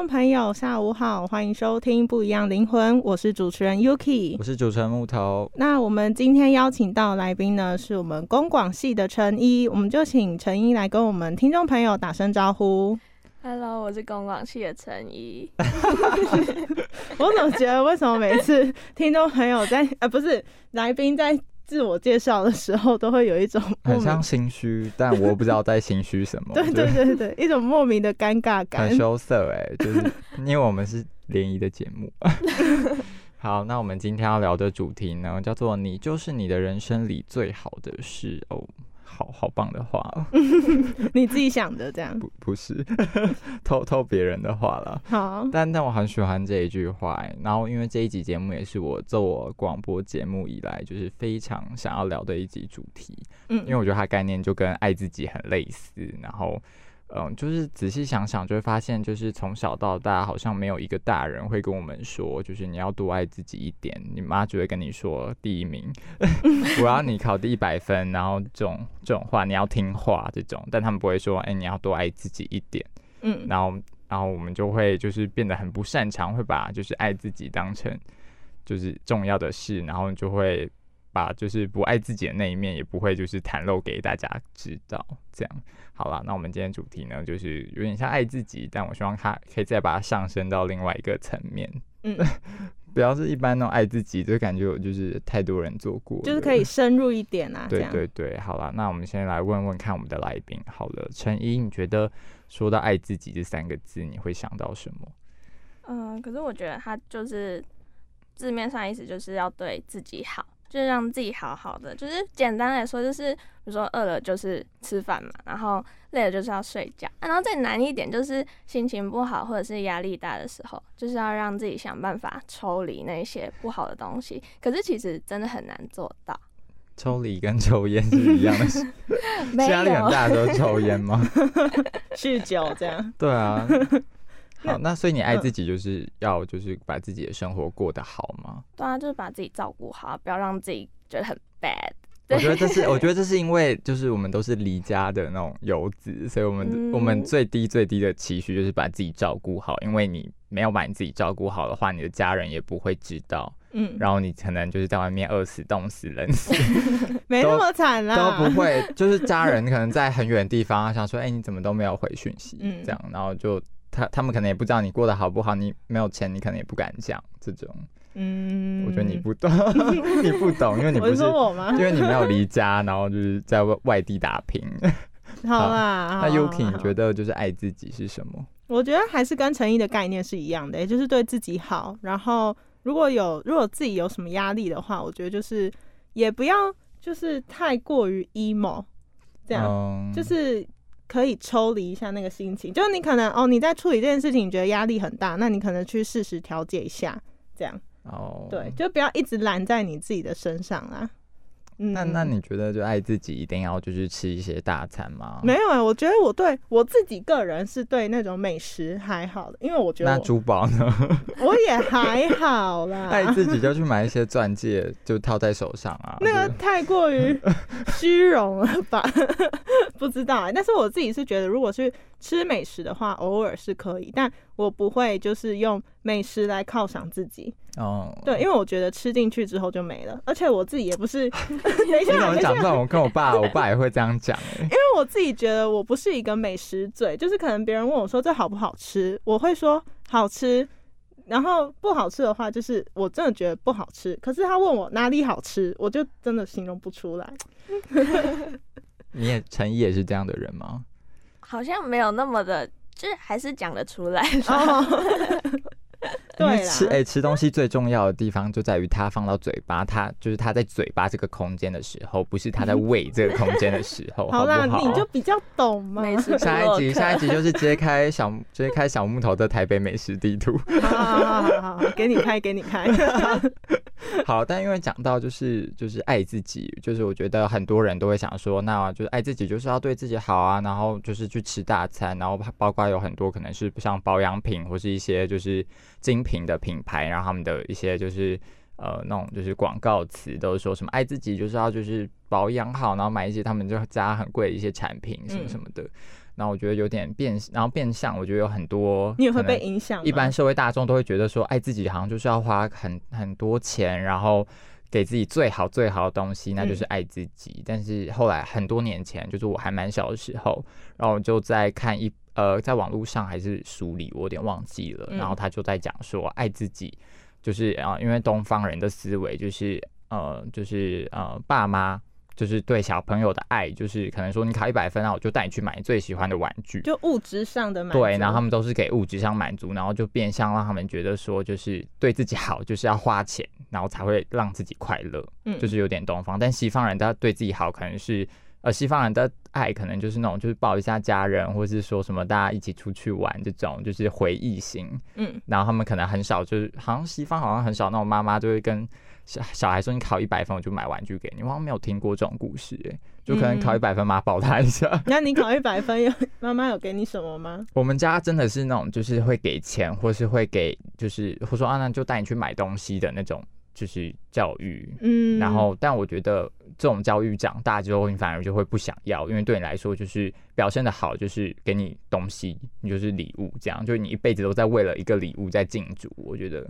众朋友，下午好，欢迎收听《不一样灵魂》，我是主持人 Yuki，我是主持人木头。那我们今天邀请到来宾呢，是我们公广系的陈一，我们就请陈一来跟我们听众朋友打声招呼。Hello，我是公广系的陈怡。我怎么觉得为什么每次听众朋友在呃不是来宾在自我介绍的时候，都会有一种 很像心虚，但我不知道在心虚什么。对对就是对对，一种莫名的尴尬感很。羞涩哎，就是因为我们是联谊的节目。好，那我们今天要聊的主题呢，叫做“你就是你的人生里最好的事”。哦，好好棒的话哦，你自己想的这样。不不是 偷偷别人的话了。好，但但我很喜欢这一句话欸，然后因为这一集节目也是我做广播节目以来，就是非常想要聊的一集主题。嗯因为我觉得它概念就跟爱自己很类似，然后，嗯，就是仔细想想就会发现，就是从小到大好像没有一个大人会跟我们说，就是你要多爱自己一点。你妈只会跟你说第一名，我要你考第一百分，然后这种这种话你要听话这种，但他们不会说，哎、你要多爱自己一点。嗯然后，然后我们就会就是变得很不擅长，会把就是爱自己当成就是重要的事，然后就会把就是不爱自己的那一面也不会就是袒露给大家知道。这样好了，那我们今天主题呢，就是有点像爱自己，但我希望它可以再把它上升到另外一个层面，嗯，不要是一般那种爱自己，就感觉我就是太多人做过，就是可以深入一点啊，这对样。对对，好了，那我们先来问问看我们的来宾。好了，陈一，你觉得说到爱自己这三个字，你会想到什么？嗯，可是我觉得它就是字面上意思就是要对自己好，就是让自己好好的。就是简单来说，就是比如说饿了就是吃饭嘛，然后累了就是要睡觉。啊然后再难一点，就是心情不好或者是压力大的时候，就是要让自己想办法抽离那些不好的东西。可是其实真的很难做到。抽离跟抽烟是一样的事，没是压力很有，大的时候抽烟吗？酗酒这样。对啊。好，那所以你爱自己就是要就是把自己的生活过得好吗？对啊，就是把自己照顾好，不要让自己觉得很 bad。我觉得这是，我觉得这是因为就是我们都是离家的那种游子，所以我们、嗯我们最低最低的期许就是把自己照顾好，因为你没有把你自己照顾好的话，你的家人也不会知道，嗯，然后你可能就是在外面饿死、冻死、冷死 没那么惨啦，都不会，就是家人可能在很远的地方想说，哎、你怎么都没有回讯息，嗯。这样，然后就他他们可能也不知道你过得好不好，你没有钱，你可能也不敢讲这种，嗯，我觉得你不懂，你不懂，因为你不我是我吗因？为你没有离家，然后就是在外外地打拼。好啦，那好 Yuki，你觉得就是爱自己是什么？我觉得还是跟诚意的概念是一样的，也就是对自己好。然后如果有如果自己有什么压力的话，我觉得就是也不要就是太过于 emo，这样、嗯就是可以抽离一下那个心情。就是你可能哦你在处理这件事情，你觉得压力很大，那你可能去适时调节一下，这样哦，对，就不要一直揽在你自己的身上啦。嗯那那你觉得就爱自己一定要就是吃一些大餐吗？没有哎、我觉得我对我自己个人是对那种美食还好的，因为我觉得我那珠宝呢？我也还好啦。爱自己就去买一些钻戒，就套在手上啊。那个太过于虚荣了吧？不知道哎、但是我自己是觉得，如果是吃美食的话，偶尔是可以，但我不会就是用美食来犒赏自己。哦，对，因为我觉得吃进去之后就没了，而且我自己也不是，等 一 你怎下，等一下么讲这，种？我跟我爸，我爸也会这样讲哎。因为我自己觉得我不是一个美食嘴，就是可能别人问我说这好不好吃，我会说好吃。然后不好吃的话，就是我真的觉得不好吃。可是他问我哪里好吃，我就真的形容不出来。你也陈怡也是这样的人吗？好像没有那么的，就是还是讲得出来。哦，因为对，吃哎、吃东西最重要的地方就在于它放到嘴巴，它就是它在嘴巴这个空间的时候，不是它在胃这个空间的时候，好 好啦，不好？你就比较懂嘛。美食下一集，下一集就是揭开 小揭开小木头的台北美食地图。好好好好好，给你开，给你开。好，但因为讲到就是就是爱自己，就是我觉得很多人都会想说，那就是爱自己就是要对自己好啊，然后就是去吃大餐，然后包括有很多可能是像保养品或是一些就是精品的品牌，然后他们的一些就是。呃，那种就是广告词都是说什么爱自己就是要就是保养好，然后买一些他们就加很贵的一些产品什么什么的。然后我觉得有点变，然后变相，我觉得有很多你也会被影响。一般社会大众都会觉得说，爱自己好像就是要花很很多钱，然后给自己最好最好的东西，那就是爱自己。但是后来很多年前，就是我还蛮小的时候，然后我就在看一呃，在网络上还是书里，我有点忘记了。嗯然后他就在讲说，爱自己就是啊、呃因为东方人的思维就是呃，就是呃，爸妈。就是对小朋友的爱，就是可能说你考一百分啊，我就带你去买你最喜欢的玩具，就物质上的满足。对，然后他们都是给物质上满足，然后就变相让他们觉得说，就是对自己好，就是要花钱，然后才会让自己快乐，嗯就是有点东方。但西方人他对自己好，可能是呃西方人的爱，可能就是那种就是抱一下家人，或是说什么大家一起出去玩这种，就是回忆型。嗯，然后他们可能很少，就是好像西方好像很少那种妈妈就会跟小小孩说，你考一百分我就买玩具给你。我好像没有听过这种故事、欸，就可能考一百分妈抱他一下。那你考一百分，有妈妈有给你什么吗？我们家真的是那种，就是会给钱，或是会给，就是或说啊，那就带你去买东西的那种，就是教育。嗯，然后，但我觉得这种教育长大之后，你反而就会不想要，因为对你来说，就是表现的好，就是给你东西，你就是礼物，这样，就是你一辈子都在为了一个礼物在竞逐。我觉得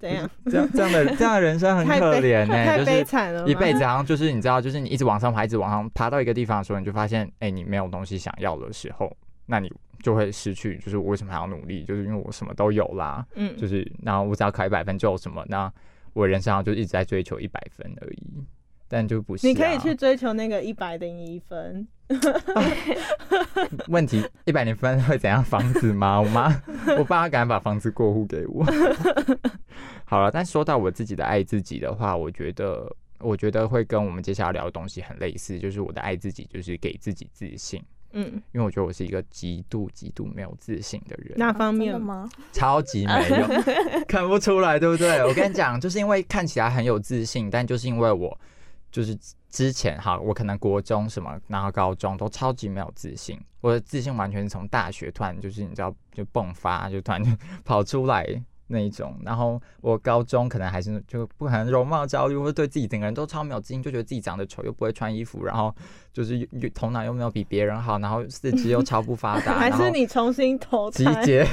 怎样？这样这样的这样的人生很可怜呢、就是一辈子好像就是你知道，就是你一直往上爬，一直往上爬到一个地方的时候，你就发现，哎、你没有东西想要的时候，那你就会失去。就是我为什么还要努力？就是因为我什么都有啦，嗯，就是然后我只要考一百分就有什么，那我人生上就一直在追求一百分而已。但就不是、啊，你可以去追求那个一百零一分。问题一百零分会怎样？房子吗？我妈我爸敢把房子过户给我。好了，但说到我自己的爱自己的话，我觉得我觉得会跟我们接下来聊的东西很类似，就是我的爱自己，就是给自己自信。嗯，因为我觉得我是一个极度极度没有自信的人，那方面？吗？超级没有，看不出来，对不对？我跟你讲，就是因为看起来很有自信，但就是因为我就是之前哈，我可能国中什么，然后高中都超级没有自信，我的自信完全是从大学突然就是你知道就迸发，就突然就跑出来。那一种，然后我高中可能还是就不可能容貌焦虑，或者对自己整个人都超没有自信，就觉得自己长得丑，又不会穿衣服，然后就是头脑又没有比别人好，然后四肢又超不发达，还是你重新投集胎？结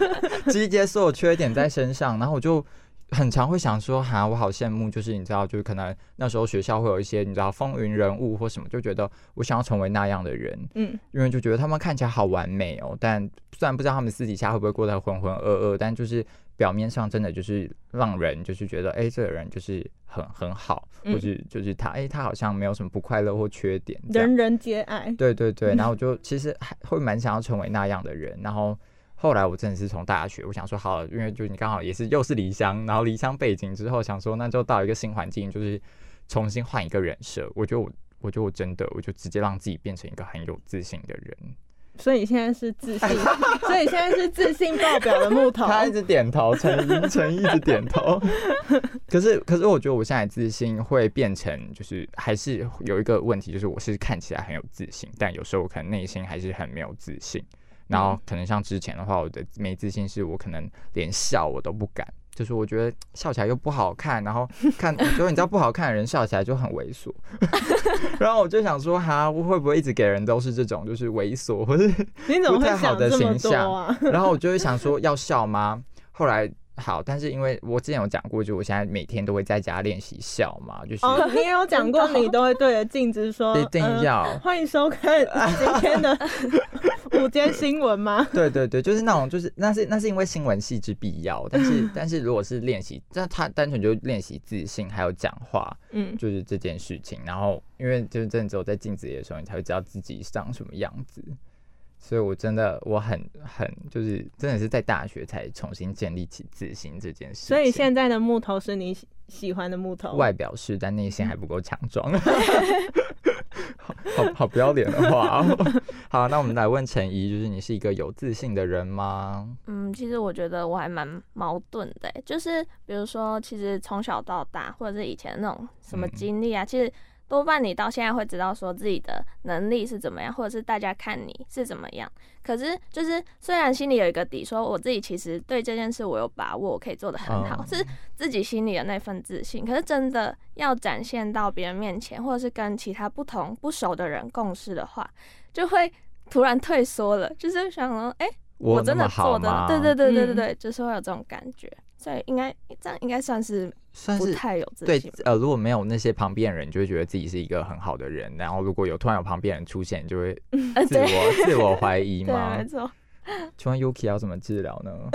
集结所有缺点在身上，然后我就很常会想说，哈，我好羡慕，就是你知道，就是可能那时候学校会有一些你知道风云人物或什么，就觉得我想要成为那样的人，嗯，因为就觉得他们看起来好完美哦，但虽然不知道他们私底下会不会过得浑浑噩噩，但就是表面上真的就是让人就是觉得，哎、这个人就是很很好，嗯。或是就是他，哎、他好像没有什么不快乐或缺点，人人皆爱。对对对，然后我就其实还会蛮想要成为那样的人，然后后来我真的是从大学，我想说好，因为就你刚好也是又是离乡，然后离乡背景之后，想说那就到一个新环境，就是重新换一个人设。我觉得我，我觉得我真的，我就直接让自己变成一个很有自信的人。所以你现在是自信，所以现在是自信爆表的木头。他一直点头，陈一陈一一直点头。可 是可是，我觉得我现在自信会变成，就是还是有一个问题，就是我是看起来很有自信，但有时候我可能内心还是很没有自信。然后可能像之前的话，我的没自信是我可能连笑我都不敢，就是我觉得笑起来又不好看，然后 看，所以你知道不好看的人笑起来就很猥琐。然后我就想说，哈，我会不会一直给人都是这种就是猥琐或是不太好的形象啊？然后我就会想说要笑吗？后来好，但是因为我之前有讲过，就我现在每天都会在家练习笑嘛，就是哦，你也有讲过，你都会对着镜子说，一定呃要。欢迎收看今天的 午间新闻吗？对对对，就是那种，就是那是那是因为新闻系之必要，但是 但是如果是练习，那他单纯就练习自信，还有讲话，嗯，就是这件事情。然后因为就是真的只有在镜子里的时候，你才会知道自己长什么样子。所以我真的我很很就是真的是在大学才重新建立起自信这件事。所以现在的木头是你喜喜欢的木头，外表是，但内心还不够强壮。好好好不要脸的话哦。好，那我们来问陈怡，就是你是一个有自信的人吗？嗯，其实我觉得我还蛮矛盾的欸，就是比如说，其实从小到大，或者是以前那种什么嗯经历啊，其实多半你到现在会知道说自己的能力是怎么样，或者是大家看你是怎么样。可是就是虽然心里有一个底，说我自己其实对这件事我有把握，我可以做得很好，嗯是自己心里的那份自信。可是真的要展现到别人面前，或者是跟其他不同不熟的人共事的话，就会突然退缩了，就是想说，哎、我真的做的吗，对对对对对嗯对，就是会有这种感觉，所以应该这样应该算是算是不太有自对信吧。呃，如果没有那些旁边人，就会觉得自己是一个很好的人。然后如果有突然有旁边人出现，就会呃，自对我自我怀疑 对，吗没？错。请问 Yuki 要怎么治疗呢？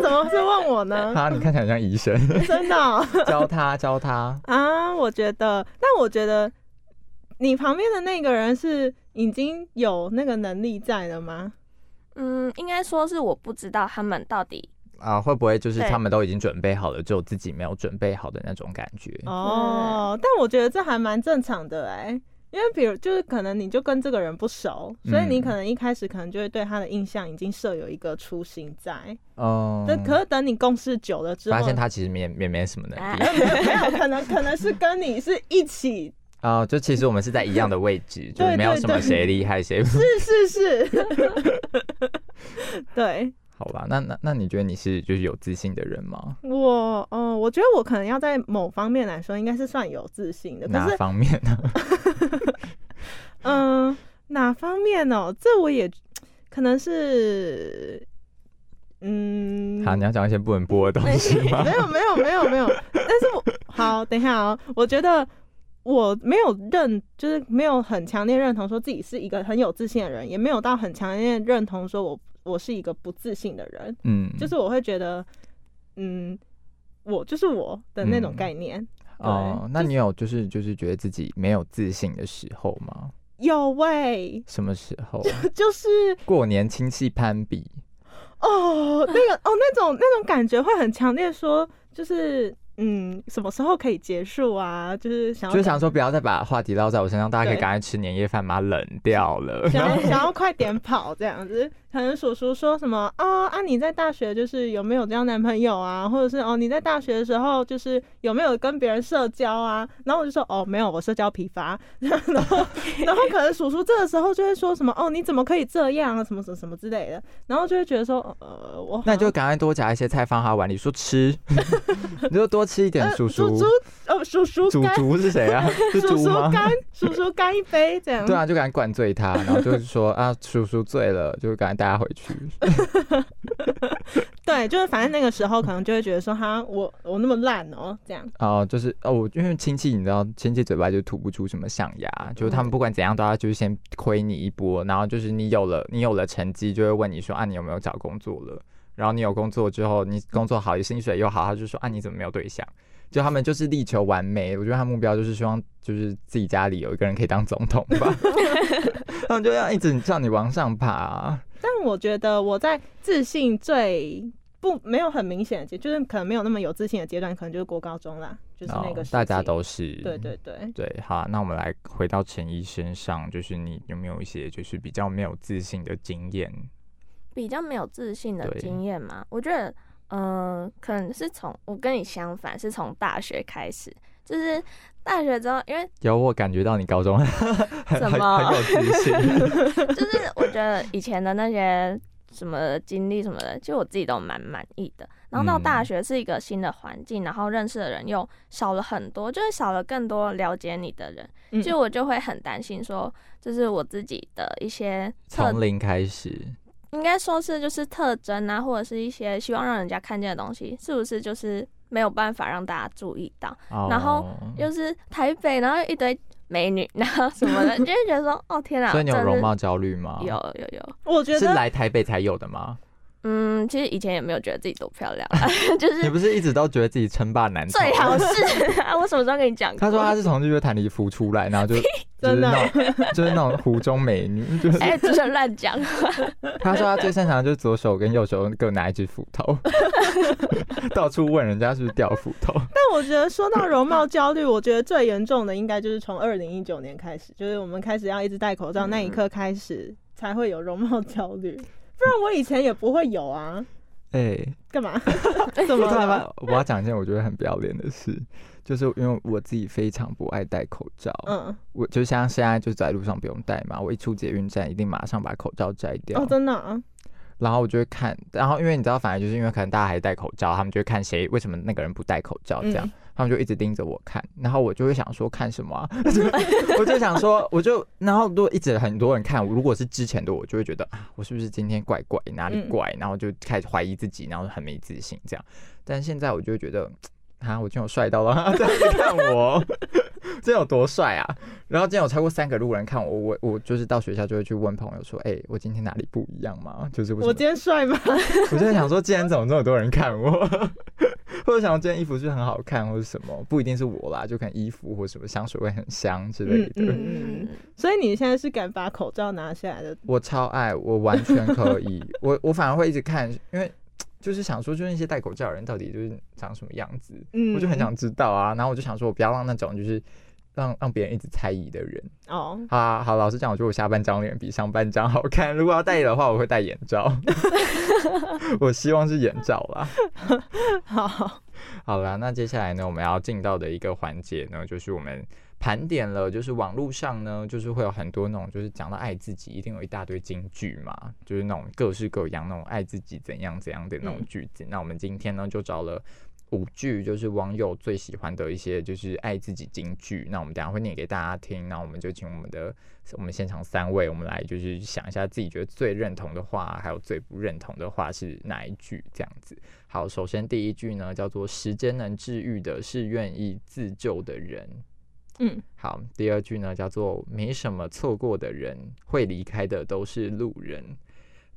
怎么是问我呢？啊你看起来很像医生，真的哦、教他教他。啊，我觉得，但我觉得你旁边的那个人是已经有那个能力在了吗？嗯，应该说是我不知道他们到底啊，会不会就是他们都已经准备好了，只有自己没有准备好的那种感觉？哦，但我觉得这还蛮正常的哎、因为比如就是可能你就跟这个人不熟，所以你嗯可能一开始可能就会对他的印象已经设有一个初心在。嗯，但可是等你共事久了之后，发 现他其实也也没什么能啊力没有没有可能可能是跟你是一起，啊，就其实我们是在一样的位置，就是没有什么谁厉害谁。是是是，对好吧，那那那你觉得你是就是有自信的人吗？我嗯、我觉得我可能要在某方面来说应该是算有自信的，哪方面呢？嗯，哪方面哦？这我也可能是，嗯，好，你要讲一些不能播的东西吗没？有 没有没有没有，但是我好，等一下哦，我觉得我没有认，就是没有很强烈认同说自己是一个很有自信的人，也没有到很强烈认同说我我是一个不自信的人，嗯，就是我会觉得，嗯，我就是我的那种嗯概念。哦，那你有就是就是觉得自己没有自信的时候吗？有喂，什么时候？就是过年亲戚攀比，哦，那个哦，那种那种感觉会很强烈，说就是嗯，什么时候可以结束啊？就是想就是想说不要再把话题捞在我身上，大家可以赶快吃年夜饭，把它冷掉了。想要 想要快点跑这样子，可能叔叔说什么哦啊，你在大学就是有没有交男朋友啊，或者是哦你在大学的时候就是有没有跟别人社交啊？然后我就说哦没有，我社交疲乏。然后然后可能叔叔这个时候就会说什么哦你怎么可以这样啊什么什么什么之类的，然后就会觉得说呃我那你就赶快多夹一些菜放他碗里，说吃，你就多吃一点。叔叔叔，叔哦叔叔祖干祖是谁啊？是叔？叔干叔叔干一杯这样。对啊，就赶快灌醉他，然后就是说啊，叔叔醉了，就赶快带他回去。对，就是反正那个时候可能就会觉得说哈我我那么烂哦这样。哦，就是哦，我因为亲戚，你知道，亲戚嘴巴就吐不出什么象牙，就是他们不管怎样都要就是先亏你一波，然后就是你有了你有了成绩，就会问你说啊，你有没有找工作了？然后你有工作之后，你工作好，薪水又好，他就说啊，你怎么没有对象？就他们就是力求完美，我觉得他目标就是希望就是自己家里有一个人可以当总统吧，他们就要一直叫你往上爬、啊。但我觉得我在自信最不没有很明显的阶，就是可能没有那么有自信的阶段，可能就是国高中啦，就是那个大家都是。对对对，对，好，那我们来回到陈怡身上，就是你有没有一些就是比较没有自信的经验？比较没有自信的经验嘛，我觉得，呃，可能是从我跟你相反，是从大学开始，就是大学之后，因为有我感觉到你高中 很很什么？很有自信，就是我觉得以前的那些什么经历什么的，就我自己都蛮满意的。然后到大嗯。学是一个新的环境，然后认识的人又少了很多，就是少了更多了解你的人，嗯。就我就会很担心说，就是我自己的一些从零开始，应该说是就是特征啊，或者是一些希望让人家看见的东西，是不是就是没有办法让大家注意到？然后哦又是台北，然后一堆美女，然后什么的，就会觉得说，哦天啊，所以你有容貌焦虑吗？有有有，我觉得是来台北才有的吗？嗯，其实以前也没有觉得自己多漂亮啊，就是你不是一直都觉得自己称霸男？最好 是啊，我什么时候跟你讲过？他说他是从日月潭里浮出来，然后就 就是真的就是那种湖中美女，就是哎，主持人乱讲，他说他最擅长的就是左手跟右手各拿一只斧头，到处问人家是不是掉斧头。但我觉得说到容貌焦虑，我觉得最严重的应该就是从二零一九年开始，就是我们开始要一直戴口罩那一刻开始，才会有容貌焦虑。不然我以前也不会有啊。哎、干嘛？怎么我要讲一件我觉得很不要脸的事，就是因为我自己非常不爱戴口罩，嗯，我就像现在就在路上不用戴嘛，我一出捷运站一定马上把口罩摘掉，哦，真的、啊，然后我就会看，然后因为你知道，反正就是因为可能大家还戴口罩，他们就会看谁为什么那个人不戴口罩这样，嗯他们就一直盯着我看，然后我就会想说看什么、啊，我就想说，我就然后如果一直很多人看我，如果是之前的我，就会觉得啊，我是不是今天怪怪哪里嗯怪，然后就开始怀疑自己，然后很没自信这样，但现在我就会觉得。啊！我今天有帅到了，这样子看我，这有多帅啊！然后今天有超过三个路人看我，我我就是到学校就会去问朋友说，哎、我今天哪里不一样吗？就是我今天帅吗？我就在想说，今天怎么这么多人看我？或者想这件衣服是很好看，或者什么，不一定是我啦，就可能衣服或什么香水味很香之类的。嗯嗯，所以你现在是敢把口罩拿下来的？我超爱，我完全可以。我我反而会一直看，因为就是想说，就是那些戴口罩的人到底就是长什么样子，嗯我就很想知道啊。然后我就想说，我不要让那种就是让让别人一直猜疑的人。哦，好啊好，老实讲，我觉得我下半张脸比上半张好看。如果要戴的话，我会戴眼罩。我希望是眼罩啦。好，好啦，那接下来呢，我们要进到的一个环节呢，就是我们盘点了，就是网络上呢，就是会有很多那种，就是讲到爱自己，一定有一大堆金句嘛，就是那种各式各样那种爱自己怎样怎样的那种嗯句子。那我们今天呢，就找了。五句就是网友最喜欢的一些就是爱自己金句，那我们等下会念给大家听，那我们就请我们的我们现场三位，我们来就是想一下自己觉得最认同的话，还有最不认同的话是哪一句这样子。好，首先第一句呢叫做“时间能治愈的是愿意自救的人”。嗯，好，第二句呢叫做“没什么错过的人，会离开的都是路人”。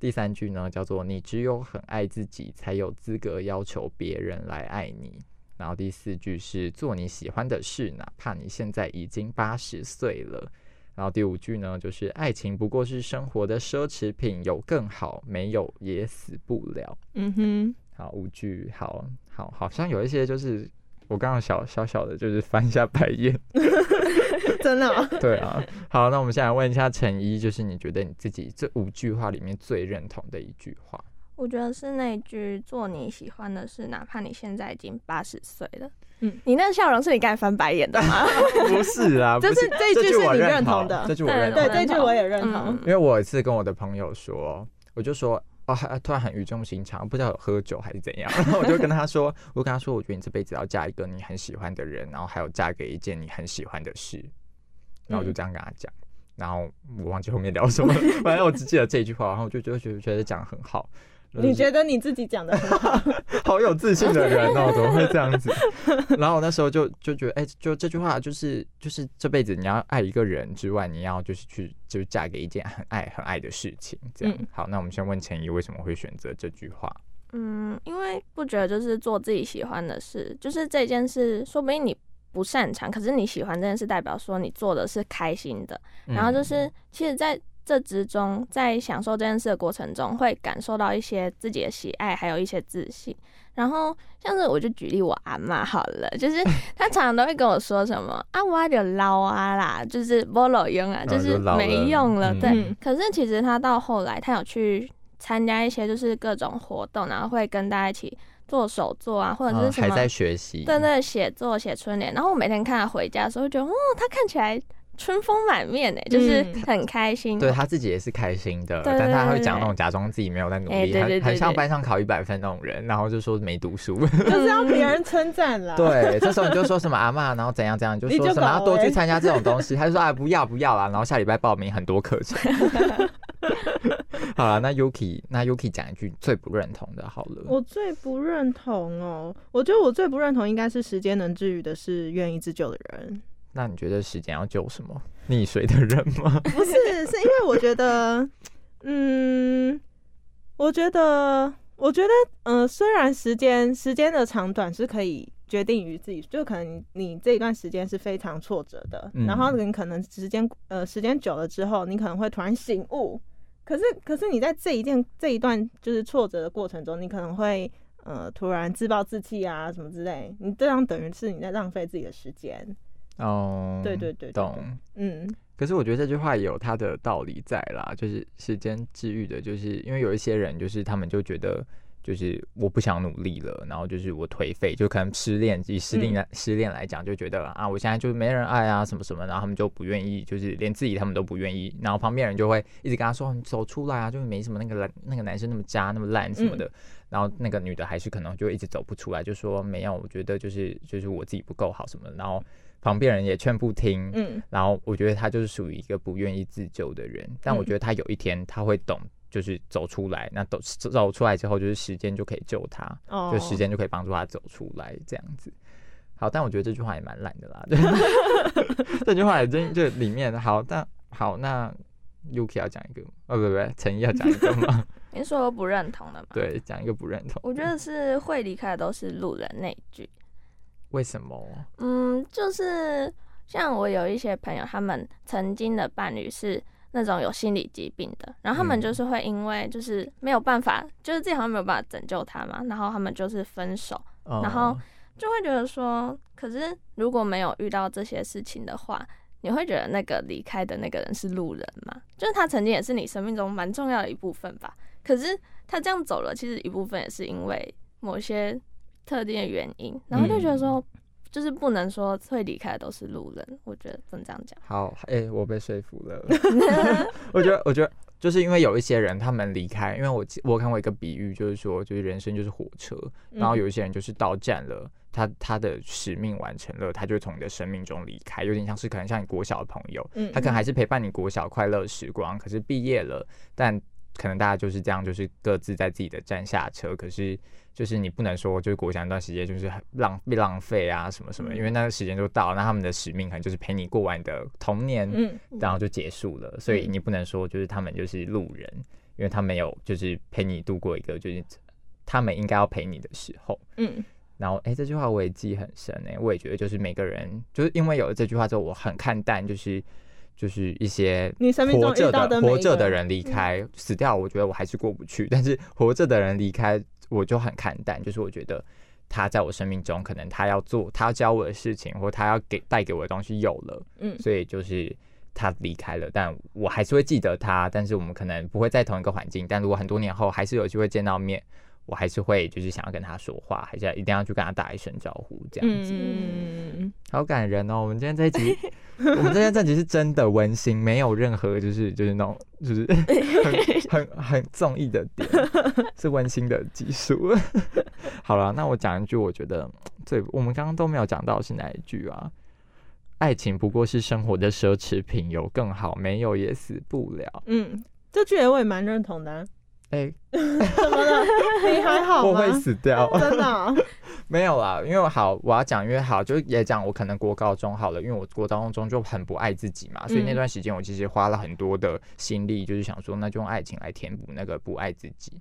第三句呢叫做“你只有很爱自己，才有资格要求别人来爱你”。然后第四句是“做你喜欢的事，哪怕你现在已经八十岁了”。然后第五句呢就是“爱情不过是生活的奢侈品，有更好，没有也死不了”。嗯哼，好，五句，好好，好像有一些就是我刚刚小小小的，就是翻一下白眼。真的哦、对啊，好，那我们现在问一下陈一，就是你觉得你自己这五句话里面最认同的一句话？我觉得是那句“做你喜欢的事，哪怕你现在已经八十岁了”。嗯，你那个笑容是你刚才翻白眼的吗？不是啊，就是这一句是你认认同的这句我认同。对这句我也认同嗯。因为我有一次跟我的朋友说，我就说。哦，还突然很语重心长，不知道有喝酒还是怎样，然后我就跟他说，我跟他说，我觉得你这辈子要嫁一个你很喜欢的人，然后还有嫁给一件你很喜欢的事，然后我就这样跟他讲，然后我忘记后面聊什么了，反正我只记得这一句话，然后我就觉得觉得觉得讲得很好，你觉得你自己讲的很好，好有自信的人哦，怎么会这样子？然后我那时候就就觉得，哎、就这句话就是就是这辈子你要爱一个人之外，你要就是去就是嫁给一件很爱很爱的事情，这样。嗯好，那我们先问陈怡为什么会选择这句话？嗯，因为不觉得就是做自己喜欢的事，就是这件事，说不定你不擅长，可是你喜欢这件事，代表说你做的是开心的。然后就嗯是，其实，在这之中，在享受这件事的过程中，会感受到一些自己的喜爱，还有一些自信。然后像是我就举例我阿妈好了，就是 她常常都会跟我说什么啊，我就老啊啦，就是不老用啊，就是没用了。嗯对，嗯可是其实她到后来，她有去参加一些就是各种活动，然后会跟大家一起做手作啊，或者是什么，嗯还在学习，对对，写作、写春联。然后我每天看他回家的时候，就觉得哦，他看起来春风满面哎，就是嗯很开心。对他自己也是开心的，但他会讲那种假装自己没有在努力，哎对对对很很像班上考一百分那种人，然后就说没读书。就是要别人称赞啦。，对，这时候你就说什么阿嬷，然后怎样怎样，就说什么要多去参加这种东西，他就说啊不要不要啦，然后下礼拜报名很多课程。好了，那 Yuki，那 Yuki 讲一句最不认同的，好了。我最不认同哦，我觉得我最不认同应该是时间能治愈的是愿意自救的人，那你觉得时间要救什么？溺水的人吗？不是，是因为我觉得，嗯，我觉得，我觉得，呃，虽然时间时间的长短是可以决定于自己，就可能你你这一段时间是非常挫折的，嗯然后你可能时间呃时间久了之后，你可能会突然醒悟，可是可是你在这一件这一段就是挫折的过程中，你可能会呃突然自暴自弃啊什么之类，你这样等于是你在浪费自己的时间，哦，对对对对懂。嗯可是我觉得这句话也有它的道理在啦，就是时间治愈的，就是因为有一些人就是他们就觉得。就是我不想努力了，然后就是我颓废，就可能失恋，以失恋来、失恋来讲，就觉得啊，我现在就是没人爱啊，什么什么，然后他们就不愿意，就是连自己他们都不愿意，然后旁边人就会一直跟他说，你走出来啊，就是没什么那个男那个男生那么渣那么烂什么的，然后那个女的还是可能就一直走不出来，就说没有，我觉得就是就是我自己不够好什么的，然后旁边人也劝不听，嗯然后我觉得她就是属于一个不愿意自救的人，但我嗯觉得她有一天她会懂，就是走出来。那走走出来之后，就是时间就可以救她，哦，就时间就可以帮助她走出来，这样子。好，但我觉得这句话也蛮烂的啦。这句话也真就里面好，但好，那 Yuki 要讲一个，哦不不不，陈毅要讲一个吗？你说我不认同的嘛？，对，讲一个不认同。我觉得是会离开的都是路人那一句。为什么？嗯，就是像我有一些朋友，他们曾经的伴侣是那种有心理疾病的，然后他们嗯就是会因为就是没有办法，就是自己好像没有办法拯救他嘛，然后他们就是分手，然后哦就会觉得说，可是如果没有遇到这些事情的话，你会觉得那个离开的那个人是路人吗？就是他曾经也是你生命中蛮重要的一部分吧。可是他这样走了，其实一部分也是因为某些特定的原因，然后就觉得说，就是不能说会离开的都是路人，我觉得不能这样讲。好，哎、我被说服了。我觉得，我觉得就是因为有一些人他们离开，因为我我看过一个比喻，就是说，就是人生就是火车，然后有一些人就是到站了，他他的使命完成了，他就从你的生命中离开，有点像是可能像你国小的朋友，嗯他可能还是陪伴你国小快乐时光，可是毕业了，但可能大家就是这样，就是各自在自己的站下车，可是就是你不能说就是国小那段时间就是很浪被浪费啊什么什么，嗯因为那个时间就到了，那他们的使命可能就是陪你过完你的童年，嗯然后就结束了，所以你不能说就是他们就是路人，因为他没有就是陪你度过一个就是他们应该要陪你的时候。嗯。然后，哎、这句话我也记很深哎、我也觉得就是每个人，就是因为有了这句话之后，我很看淡，就是就是一些你生命中活着遇到的活着的人离开，死掉，我觉得我还是过不去，但是活着的人离开，我就很看淡，就是我觉得他在我生命中，可能他要做他要教我的事情，或他要给带给我的东西有了，嗯所以就是他离开了，但我还是会记得他，但是我们可能不会在同一个环境，但如果很多年后还是有机会见到面。我还是会就是想要跟他说话，还是要一定要去跟他打一声招呼，这样子。嗯好感人哦！我们今天这一集，我们今天这集是真的温馨，没有任何就是就是那种就是 很很很综艺的点，是温馨的技术。好了，那我讲一句，我觉得最我们刚刚都没有讲到是哪一句啊？爱情不过是生活的奢侈品，有更好，没有也死不了。嗯，这句我也蛮认同的啊、哎、怎么了？你还好吗？我会死掉。真的哦、没有啦，因为我好，我要讲，因为好，就也讲我可能国高中好了，因为我国高中就很不爱自己嘛，所以那嗯段时间我其实花了很多的心力，就是想说，那就用爱情来填补那个不爱自己。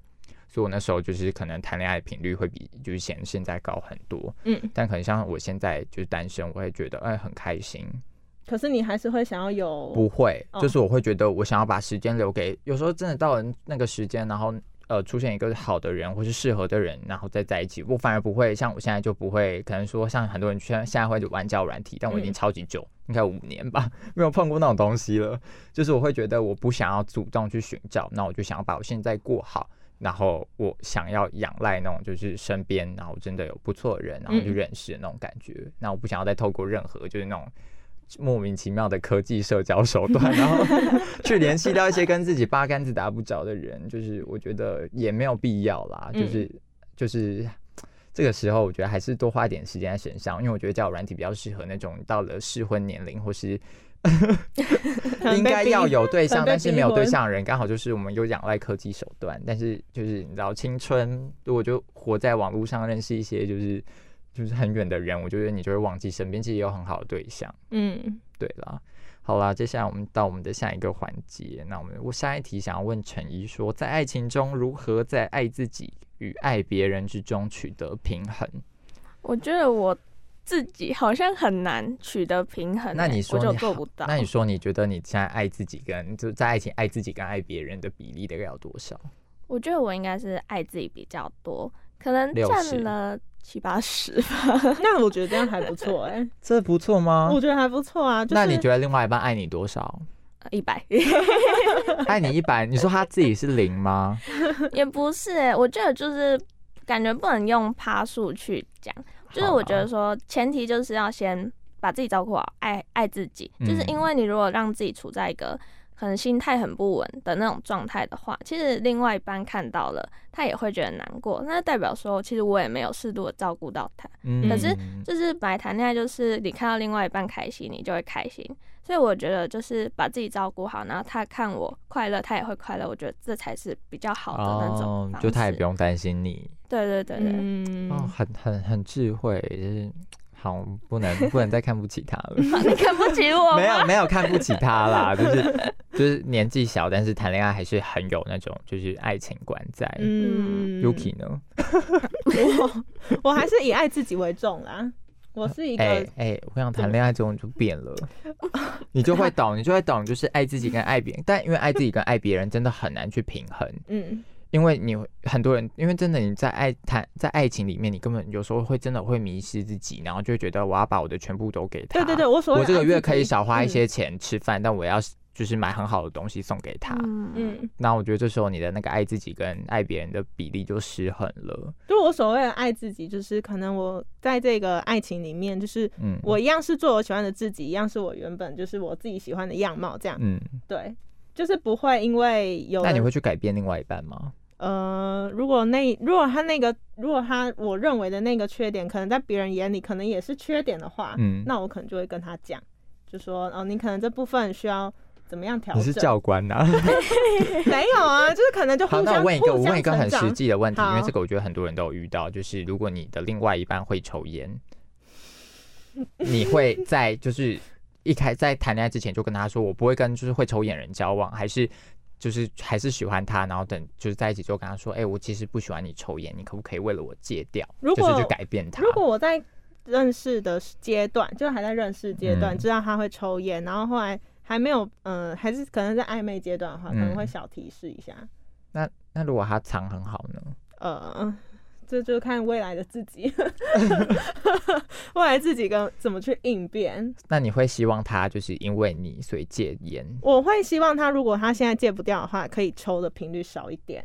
所以我那时候就是可能谈恋爱频率会比就是现现在高很多，嗯，但可能像我现在就是单身，我会觉得哎很开心，可是你还是会想要有不会，哦。就是我会觉得我想要把时间留给，有时候真的到了那个时间，然后呃出现一个好的人或是适合的人，然后再在一起。我反而不会像我现在就不会，可能说像很多人现在现在会玩交友软体，但我已经嗯超级久，应该五年吧，没有碰过那种东西了。就是我会觉得我不想要主动去寻找，那我就想要把我现在过好。然后我想要仰赖那种就是身边，然后真的有不错的人，然后去嗯认识的那种感觉。那我不想要再透过任何就是那种莫名其妙的科技社交手段，然后 去联系到一些跟自己八竿子打不着的人，就是我觉得也没有必要啦。嗯就是就是这个时候，我觉得还是多花一点时间在身上，因为我觉得交友软体比较适合那种到了适婚年龄或是 应该要有对象，但是没有对象的人，刚好就是我们有仰赖科技手段，但是就是你知道青春，如果就活在网络上认识一些就是就是很远的人，我觉得你就会忘记身边其实有很好的对象。嗯，对啦，好啦，接下来我们到我们的下一个环节。那我们我下一题想要问陈怡说，在爱情中如何在爱自己与爱别人之中取得平衡？我觉得我自己好像很难取得平衡欸、那你说我就你做不到。那你说你觉得你现在爱自己跟就在爱情爱自己跟爱别人的比例大概有多少？我觉得我应该是爱自己比较多，可能占了七八十吧。那我觉得这样还不错哎、这不错吗我觉得还不错啊。就是、那你觉得另外一半爱你多少？一百 爱你一百？你说他自己是零吗？也不是哎、我觉得就是感觉不能用趴数去讲，就是我觉得说前提就是要先把自己照顾好，爱爱自己，就是嗯因为你如果让自己处在一个可能心态很不稳的那种状态的话，其实另外一半看到了，他也会觉得难过，那代表说其实我也没有适度的照顾到他，嗯。可是就是本来谈恋爱就是你看到另外一半开心，你就会开心。所以我觉得就是把自己照顾好，然后他看我快乐，他也会快乐。我觉得这才是比较好的那种就他也不用担心你。对对对对，嗯，哦，很很很智慧，就是好不能不能再看不起他了。你看不起我？没有没有看不起他啦，就是就是年纪小，但是谈恋爱还是很有那种就是爱情观在。嗯 Yuki 呢？我我还是以爱自己为重啦。我是一个、哎哎，我想谈恋爱之后你就变了，你就会懂，你就会懂，就是爱自己跟爱别人，但因为爱自己跟爱别人真的很难去平衡，嗯因为你很多人，因为真的你在爱谈在爱情里面，你根本有时候会真的会迷失自己，然后就会觉得我要把我的全部都给他。对对对，我我这个月可以少花一嗯些钱吃饭，但我要就是买很好的东西送给他。嗯嗯，嗯，那我觉得这时候你的那个爱自己跟爱别人的比例就失衡了。就我所谓的爱自己，就是可能我在这个爱情里面，就是嗯，我一样是做我喜欢的自己，一样是我原本就是我自己喜欢的样貌，这样嗯，对，就是不会因为有人那你会去改变另外一半吗？呃，如果那如果他那个如果他我认为的那个缺点，可能在别人眼里可能也是缺点的话，嗯，那我可能就会跟他讲，就说哦，你可能这部分需要怎么样调整？你是教官呐、没有啊，就是可能就互好，相那我问一个，我问一个很实际的问题，因为这个我觉得很多人都有遇到，就是如果你的另外一半会抽烟，你会在就是一开在谈恋爱之前就跟他说，我不会跟就是会抽烟人交往，还是就是还是喜欢他，然后等就是在一起之后跟他说，哎、我其实不喜欢你抽烟，你可不可以为了我戒掉？如果就是去改变他。如果我在认识的阶段，就还在认识阶段，嗯知道他会抽烟，然后后来还没有，嗯、还是可能在暧昧阶段的话，可能会嗯小提示一下。那那如果他藏很好呢？呃，这就看未来的自己，未来自己跟怎么去应变。那你会希望他就是因为你所以戒烟？我会希望他，如果他现在戒不掉的话，可以抽的频率少一点。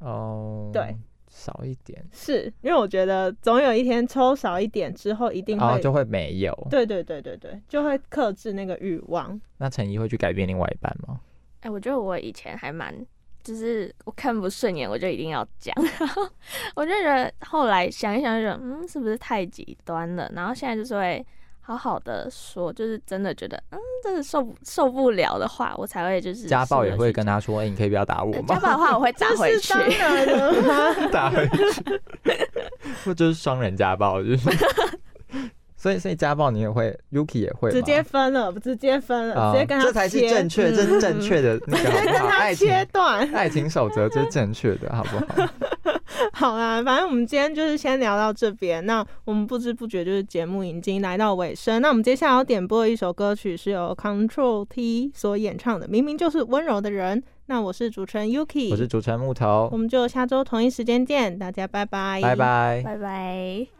哦，对，少一点，是因为我觉得总有一天抽少一点之后，一定会，哦，就会没有。对对对对对，就会克制那个欲望。那陈怡会去改变另外一半吗？哎、我觉得我以前还蛮，就是我看不顺眼，我就一定要讲。然 后我就觉得后来想一想，就觉得嗯，是不是太极端了？然后现在就是会好好的说，就是真的觉得嗯，真的受受不了的话，我才会就是家暴也会跟他。说：“哎、你可以不要打我呃吗 家暴的话，我会打回去。这是当然的吗？？”打回去，或就是双人家暴，就是所以所以家暴你也会，Yuki 也会，直接分了，直接分了，啊直接跟他这才是切正确，这是正确的 那个好直接跟不好？他爱情切断。爱情守则这是正确的，好不好？好啦，反正我们今天就是先聊到这边。那我们不知不觉就是节目已经来到尾声。那我们接下来要点播的一首歌曲是由 Control T 所演唱的，明明就是温柔的人。那我是主持人 Yuki，我是主持人木头我，们就下周同一时间见，大家拜拜，拜拜。拜拜。